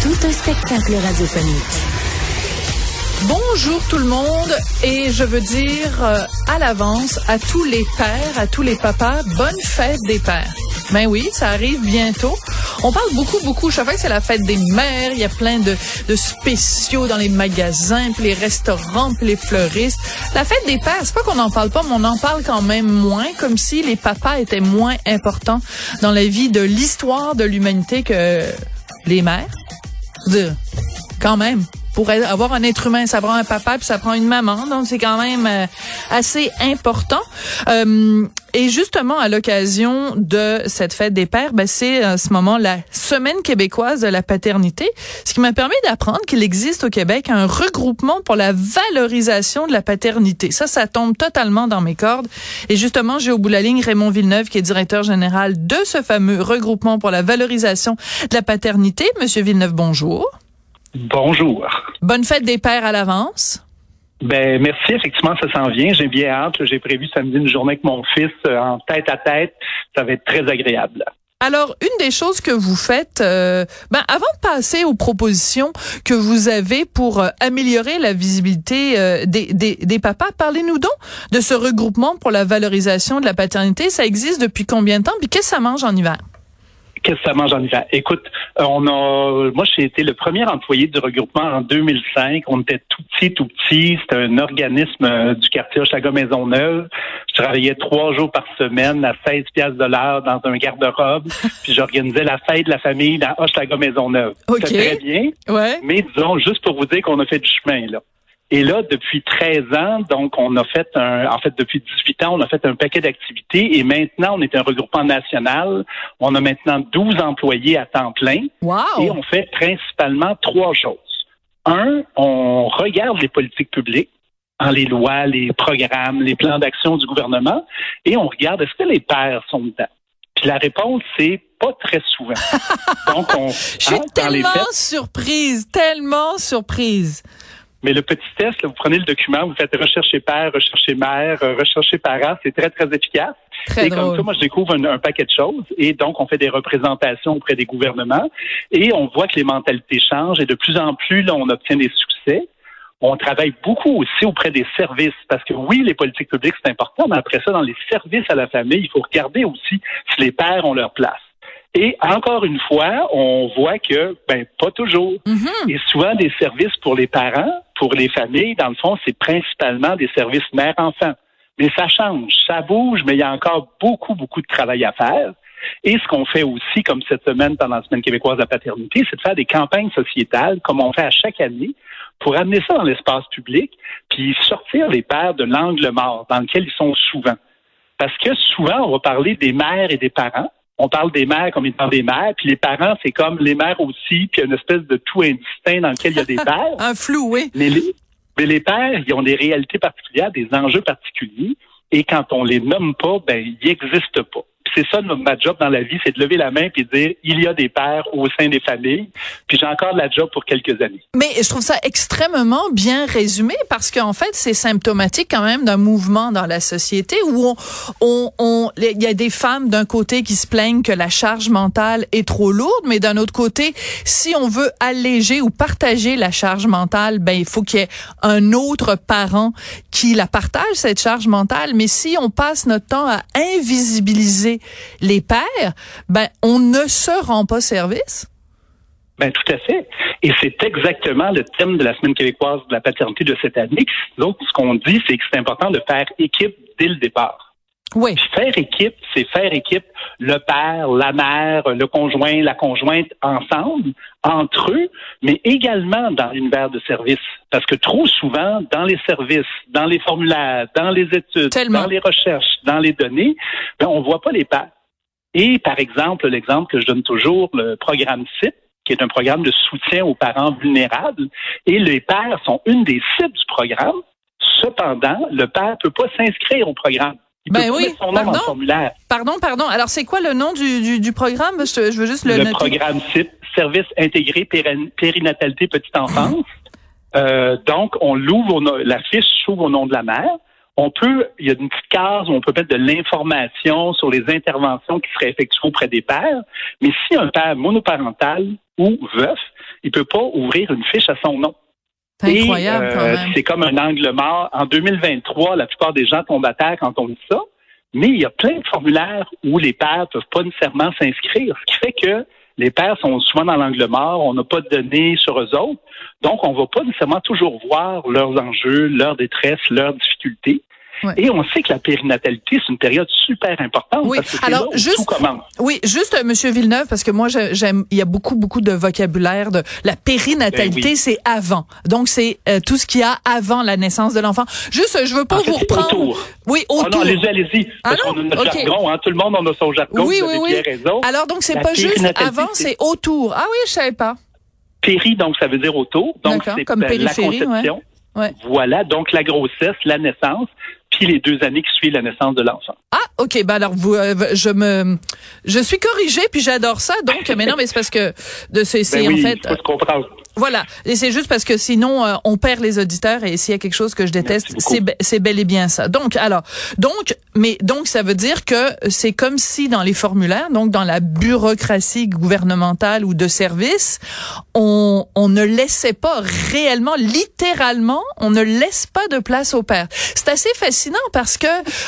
Tout un spectacle radiophonique. Bonjour tout le monde et je veux dire euh, à l'avance à tous les pères, à tous les papas, bonne fête des pères. Ben oui, ça arrive bientôt. On parle beaucoup, beaucoup. Chaque fois que c'est la fête des mères, il y a plein de, de spéciaux dans les magasins, puis les restaurants, puis les fleuristes. La fête des pères, c'est pas qu'on n'en parle pas, mais on en parle quand même moins, comme si les papas étaient moins importants dans la vie de l'histoire de l'humanité que les mères. Dire, quand même pour avoir un être humain, ça prend un papa puis ça prend une maman, donc c'est quand même euh, assez important. Euh, et justement, à l'occasion de cette fête des pères, ben, c'est en ce moment la semaine québécoise de la paternité, ce qui m'a permis d'apprendre qu'il existe au Québec un regroupement pour la valorisation de la paternité. Ça, ça tombe totalement dans mes cordes. Et justement, j'ai au bout de la ligne Raymond Villeneuve, qui est directeur général de ce fameux regroupement pour la valorisation de la paternité. Monsieur Villeneuve, bonjour. Bonjour. Bonne fête des pères à l'avance. Ben merci, effectivement, ça s'en vient. J'ai bien hâte. J'ai prévu samedi une journée avec mon fils euh, en tête à tête. Ça va être très agréable. Alors, une des choses que vous faites, euh, ben, avant de passer aux propositions que vous avez pour euh, améliorer la visibilité des, des, des, papas, parlez-nous donc de ce regroupement pour la valorisation de la paternité. Ça existe depuis combien de temps? Puis qu'est-ce que ça mange en hiver? Qu'est-ce que ça mange en hiver? Écoute, euh, on a, moi, j'ai été le premier employé du regroupement en 2005. On était tout petit, tout petit. C'était un organisme euh, du quartier Hochelaga Maisonneuve. Je travaillais trois jours par semaine à 16 piastres de l'heure dans un garde-robe. puis j'organisais la fête de la famille dans Hochelaga Maisonneuve. Okay. C'était très bien. Ouais. Mais disons, juste pour vous dire qu'on a fait du chemin, là. Et là, depuis 13 ans, donc on a fait un, en fait depuis 18 ans, on a fait un paquet d'activités et maintenant on est un regroupement national. On a maintenant 12 employés à temps plein wow. et on fait principalement trois choses. Un, on regarde les politiques publiques en les lois, les programmes, les plans d'action du gouvernement et on regarde est-ce que les pères sont dedans. Puis la réponse c'est pas très souvent. donc on Je suis hein, tellement surprise, tellement surprise. Mais le petit test, là, vous prenez le document, vous faites rechercher père, rechercher mère, euh, rechercher parent, c'est très, très efficace. Très et comme ça, moi, je découvre un, un, paquet de choses. Et donc, on fait des représentations auprès des gouvernements. Et on voit que les mentalités changent. Et de plus en plus, là, on obtient des succès. On travaille beaucoup aussi auprès des services. Parce que oui, les politiques publiques, c'est important. Mais après ça, dans les services à la famille, il faut regarder aussi si les pères ont leur place. Et encore une fois, on voit que, ben, pas toujours. Mm-hmm. Et souvent, des services pour les parents, pour les familles, dans le fond, c'est principalement des services mère-enfant. Mais ça change, ça bouge, mais il y a encore beaucoup, beaucoup de travail à faire. Et ce qu'on fait aussi, comme cette semaine pendant la Semaine québécoise de la paternité, c'est de faire des campagnes sociétales, comme on fait à chaque année, pour amener ça dans l'espace public, puis sortir les pères de l'angle mort dans lequel ils sont souvent. Parce que souvent, on va parler des mères et des parents, on parle des mères comme étant des mères, puis les parents, c'est comme les mères aussi, puis une espèce de tout indistinct dans lequel il y a des pères. Un flou, oui. Mais les, mais les pères, ils ont des réalités particulières, des enjeux particuliers, et quand on les nomme pas, ben, ils n'existent pas c'est ça ma job dans la vie, c'est de lever la main puis dire il y a des pères au sein des familles. Puis j'ai encore de la job pour quelques années. Mais je trouve ça extrêmement bien résumé parce qu'en fait c'est symptomatique quand même d'un mouvement dans la société où on, on, il y a des femmes d'un côté qui se plaignent que la charge mentale est trop lourde, mais d'un autre côté, si on veut alléger ou partager la charge mentale, ben il faut qu'il y ait un autre parent qui la partage cette charge mentale. Mais si on passe notre temps à invisibiliser les pères, ben, on ne se rend pas service. Ben tout à fait. Et c'est exactement le thème de la Semaine québécoise de la paternité de cette année. Donc, ce qu'on dit, c'est que c'est important de faire équipe dès le départ. Oui. faire équipe, c'est faire équipe le père, la mère, le conjoint, la conjointe ensemble, entre eux, mais également dans l'univers de service. Parce que trop souvent, dans les services, dans les formulaires, dans les études, Tellement. dans les recherches, dans les données, ben, on voit pas les pères. Et par exemple, l'exemple que je donne toujours, le programme CIP, qui est un programme de soutien aux parents vulnérables, et les pères sont une des cibles du programme. Cependant, le père peut pas s'inscrire au programme. Il ben peut oui, pas mettre son nom pardon? dans le formulaire. Pardon, pardon. Alors, c'est quoi le nom du, du, du programme? Je, je veux juste le, Le noter. programme CIP, Service intégré périn- périnatalité petite enfance. Euh, donc, on l'ouvre, la fiche s'ouvre au nom de la mère. On peut, il y a une petite case où on peut mettre de l'information sur les interventions qui seraient effectuées auprès des pères. Mais si un père monoparental ou veuf, il peut pas ouvrir une fiche à son nom. C'est incroyable, euh, quand même. C'est comme un angle mort. En 2023, la plupart des gens tombent à terre quand on dit ça. Mais il y a plein de formulaires où les pères peuvent pas nécessairement s'inscrire, ce qui fait que les pères sont souvent dans l'angle mort, on n'a pas de données sur eux autres, donc on va pas nécessairement toujours voir leurs enjeux, leurs détresses, leurs difficultés. Ouais. Et on sait que la périnatalité, c'est une période super importante Oui. parce que c'est Alors, juste- tout commence. Oui, juste euh, Monsieur Villeneuve, parce que moi j'ai- j'aime, il y a beaucoup beaucoup de vocabulaire de la périnatalité, Ben oui. c'est avant. Donc c'est euh, tout ce qu'il y a avant la naissance de l'enfant. Juste, je veux pas En fait, vous reprendre. autour. Oui, Oh autour. non, allez-y, allez-y. Ah Parce qu'on a notre Ok. jargon, hein. Tout le monde en a son jargon. oui, vous oui, avez oui. bien raison. Alors donc c'est pas juste avant, c'est autour. Ah oui, je savais pas. Péri, donc ça veut dire autour. Donc c'est comme la périphérie, conception. Ouais. Voilà, donc la grossesse, la naissance, puis les deux années qui suivent la naissance de l'enfant. Ah, ok. Ben alors, vous, euh, je me, je suis corrigée, puis j'adore ça. Donc, mais non, mais c'est parce que de c'est, Ben oui, en fait, faut se comprendre. Voilà. Et c'est juste parce que sinon, euh, on perd les auditeurs et s'il y a quelque chose que je déteste, be- c'est bel et bien ça. Donc, alors, donc, mais donc, ça veut dire que c'est comme si dans les formulaires, donc dans la bureaucratie gouvernementale ou de service, on, on ne laissait pas réellement, littéralement, on ne laisse pas de place au père. C'est assez fascinant parce que,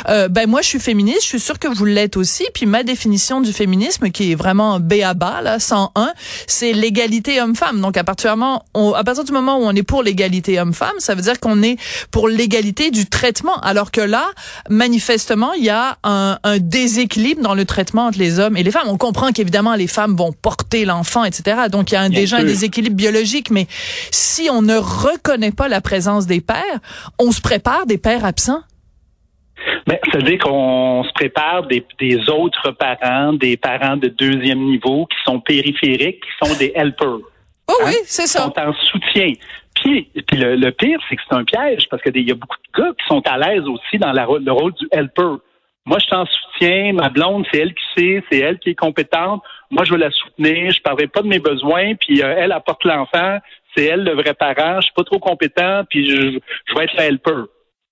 euh, ben moi, je suis féministe, je suis sûre que vous l'êtes aussi, puis ma définition du féminisme, qui est vraiment B à bas, là, 101, c'est l'égalité homme-femme. Donc, à partir du moment où on est pour l'égalité homme-femme, ça veut dire qu'on est pour l'égalité du traitement. Alors que là, manifestement, il y a un, un déséquilibre dans le traitement entre les hommes et les femmes. On comprend qu'évidemment, les femmes vont porter l'enfant, etc. Donc, il y a un- déjà un déséquilibre biologique. Mais si on ne reconnaît pas la présence des pères, on se prépare des pères absents? Ben, C'est-à-dire qu'on se prépare des, des autres parents, des parents de deuxième niveau qui sont périphériques, qui sont des helpers, Oh Hein? oui, c'est qui ça. sont en soutien. Puis, puis le, le pire, c'est que c'est un piège parce qu'il y a beaucoup de gars qui sont à l'aise aussi dans la, le rôle du helper. Moi, je suis en soutien. Ma blonde, c'est elle qui sait, c'est elle qui est compétente. Moi, je veux la soutenir. Je ne parlerai pas de mes besoins. Puis euh, elle apporte l'enfant. C'est elle le vrai parent. Je suis pas trop compétent. Puis je, je vais être la helper.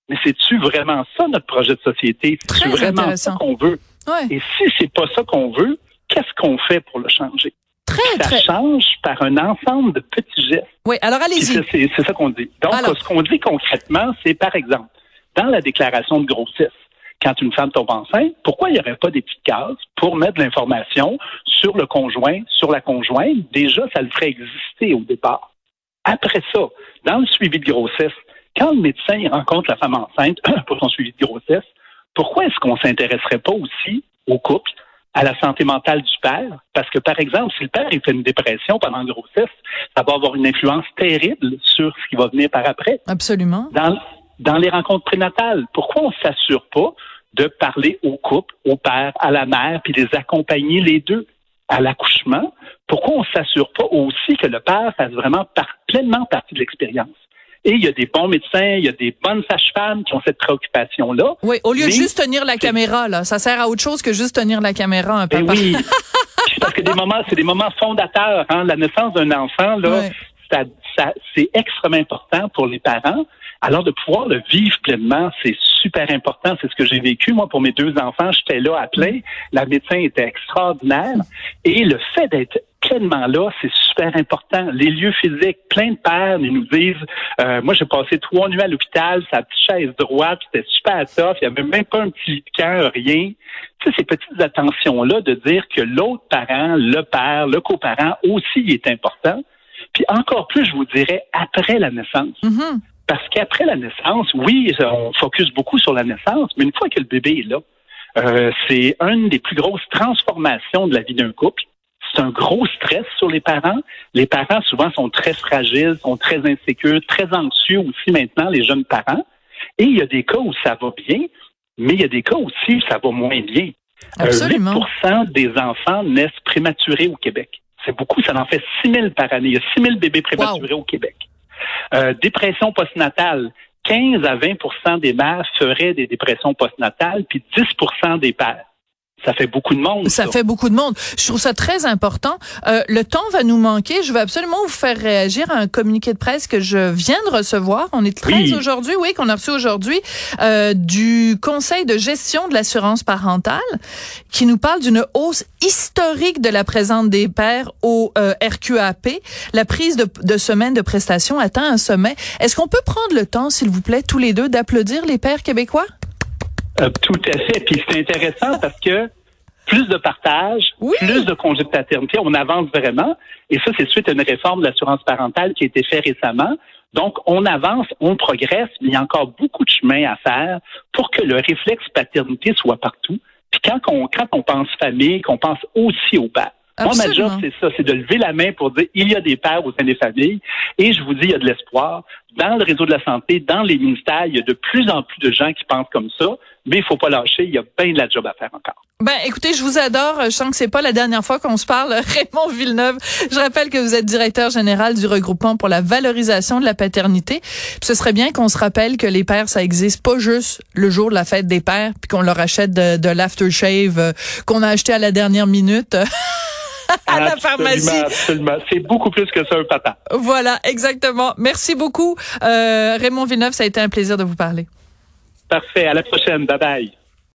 Mais c'est-tu vraiment ça notre projet de société? C'est vraiment ça qu'on veut? Ouais. Et si c'est pas ça qu'on veut, qu'est-ce qu'on fait pour le changer? Très, Ça très. change par un ensemble de petits gestes. Oui, alors allez-y. C'est ça qu'on dit. Donc, Alors. ce qu'on dit concrètement, c'est par exemple, dans la déclaration de grossesse, quand une femme tombe enceinte, pourquoi il n'y aurait pas des petites cases pour mettre de l'information sur le conjoint, sur la conjointe? Déjà, ça le ferait exister au départ. Après ça, dans le suivi de grossesse, quand le médecin rencontre la femme enceinte pour son suivi de grossesse, pourquoi est-ce qu'on s'intéresserait pas aussi au couple, à la santé mentale du père? Parce que, par exemple, si le père fait une dépression pendant la grossesse, ça va avoir une influence terrible sur ce qui va venir par après. Absolument. Dans, dans les rencontres prénatales, pourquoi on ne s'assure pas de parler au couple, au père, à la mère, puis les accompagner les deux à l'accouchement? Pourquoi on ne s'assure pas aussi que le père fasse vraiment par- pleinement partie de l'expérience? Et il y a des bons médecins, il y a des bonnes sages-femmes qui ont cette préoccupation-là. Oui, au lieu de juste tenir la caméra, là, ça sert à autre chose que juste tenir la caméra, un Ben papa. oui. Parce que des moments, c'est des moments fondateurs. Hein? La naissance d'un enfant, là, ça, ça- c'est extrêmement important pour les parents. Alors de pouvoir le vivre pleinement, c'est super important. C'est ce que j'ai vécu moi pour mes deux enfants. J'étais là à plein. La médecin était extraordinaire et le fait d'être pleinement là, c'est super important. Les lieux physiques, plein de pères ils nous disent, euh, moi j'ai passé trois nuits à l'hôpital, sa petite chaise droite, c'était super tough, il n'y avait même pas un petit camp, rien. Tu sais, ces petites attentions-là de dire que l'autre parent, le père, le coparent aussi est important. Puis encore plus, je vous dirais, après la naissance. Mhm. Parce qu'après la naissance, oui, on focus beaucoup sur la naissance, mais une fois que le bébé est là, euh, c'est une des plus grosses transformations de la vie d'un couple. C'est un gros stress sur les parents. Les parents, souvent, sont très fragiles, sont très insécures, très anxieux aussi maintenant, les jeunes parents. Et il y a des cas où ça va bien, mais il y a des cas aussi où ça va moins bien. Absolument. 8 des enfants naissent prématurés au Québec. C'est beaucoup, ça en fait 6 000 par année. Il y a 6 000 bébés prématurés au Québec. Euh, dépression postnatale, 15 à 20% des mères feraient des dépressions postnatales, puis 10% des pères. Ça fait beaucoup de monde. Ça, fait beaucoup de monde. Je trouve ça très important. Euh, le temps va nous manquer. Je veux absolument vous faire réagir à un communiqué de presse que je viens de recevoir. On est 13 aujourd'hui, oui, qu'on a reçu aujourd'hui, euh, du Conseil de gestion de l'assurance parentale, qui nous parle d'une hausse historique de la présence des pères au euh, RQAP. La prise de, de semaines de prestations atteint un sommet. Est-ce qu'on peut prendre le temps, s'il vous plaît, tous les deux, d'applaudir les pères québécois? Euh, tout à fait. Puis c'est intéressant parce que plus de partage, plus de congés de paternité, on avance vraiment. Et ça, c'est suite à une réforme de l'assurance parentale qui a été faite récemment. Donc, on avance, on progresse, mais il y a encore beaucoup de chemin à faire pour que le réflexe paternité soit partout. Puis quand on, quand on pense famille, qu'on pense aussi au père. Moi, ma job, c'est ça, c'est de lever la main pour dire il y a des pères au sein des familles. Et je vous dis, il y a de l'espoir. Dans le réseau de la santé, dans les ministères, il y a de plus en plus de gens qui pensent comme ça, mais il faut pas lâcher, il y a bien de la job à faire encore. Ben, écoutez, je vous adore. Je sens que c'est pas la dernière fois qu'on se parle. Raymond Villeneuve, je rappelle que vous êtes directeur général du regroupement pour la valorisation de la paternité. ce serait bien qu'on se rappelle que les pères, ça existe pas juste le jour de la fête des pères, puis qu'on leur achète de, de l'aftershave euh, qu'on a acheté à la dernière minute. à la pharmacie. Absolument. C'est beaucoup plus que ça, un papa. Voilà, exactement. Merci beaucoup. Euh, Raymond Villeneuve, ça a été un plaisir de vous parler. Parfait. À la prochaine. Bye bye.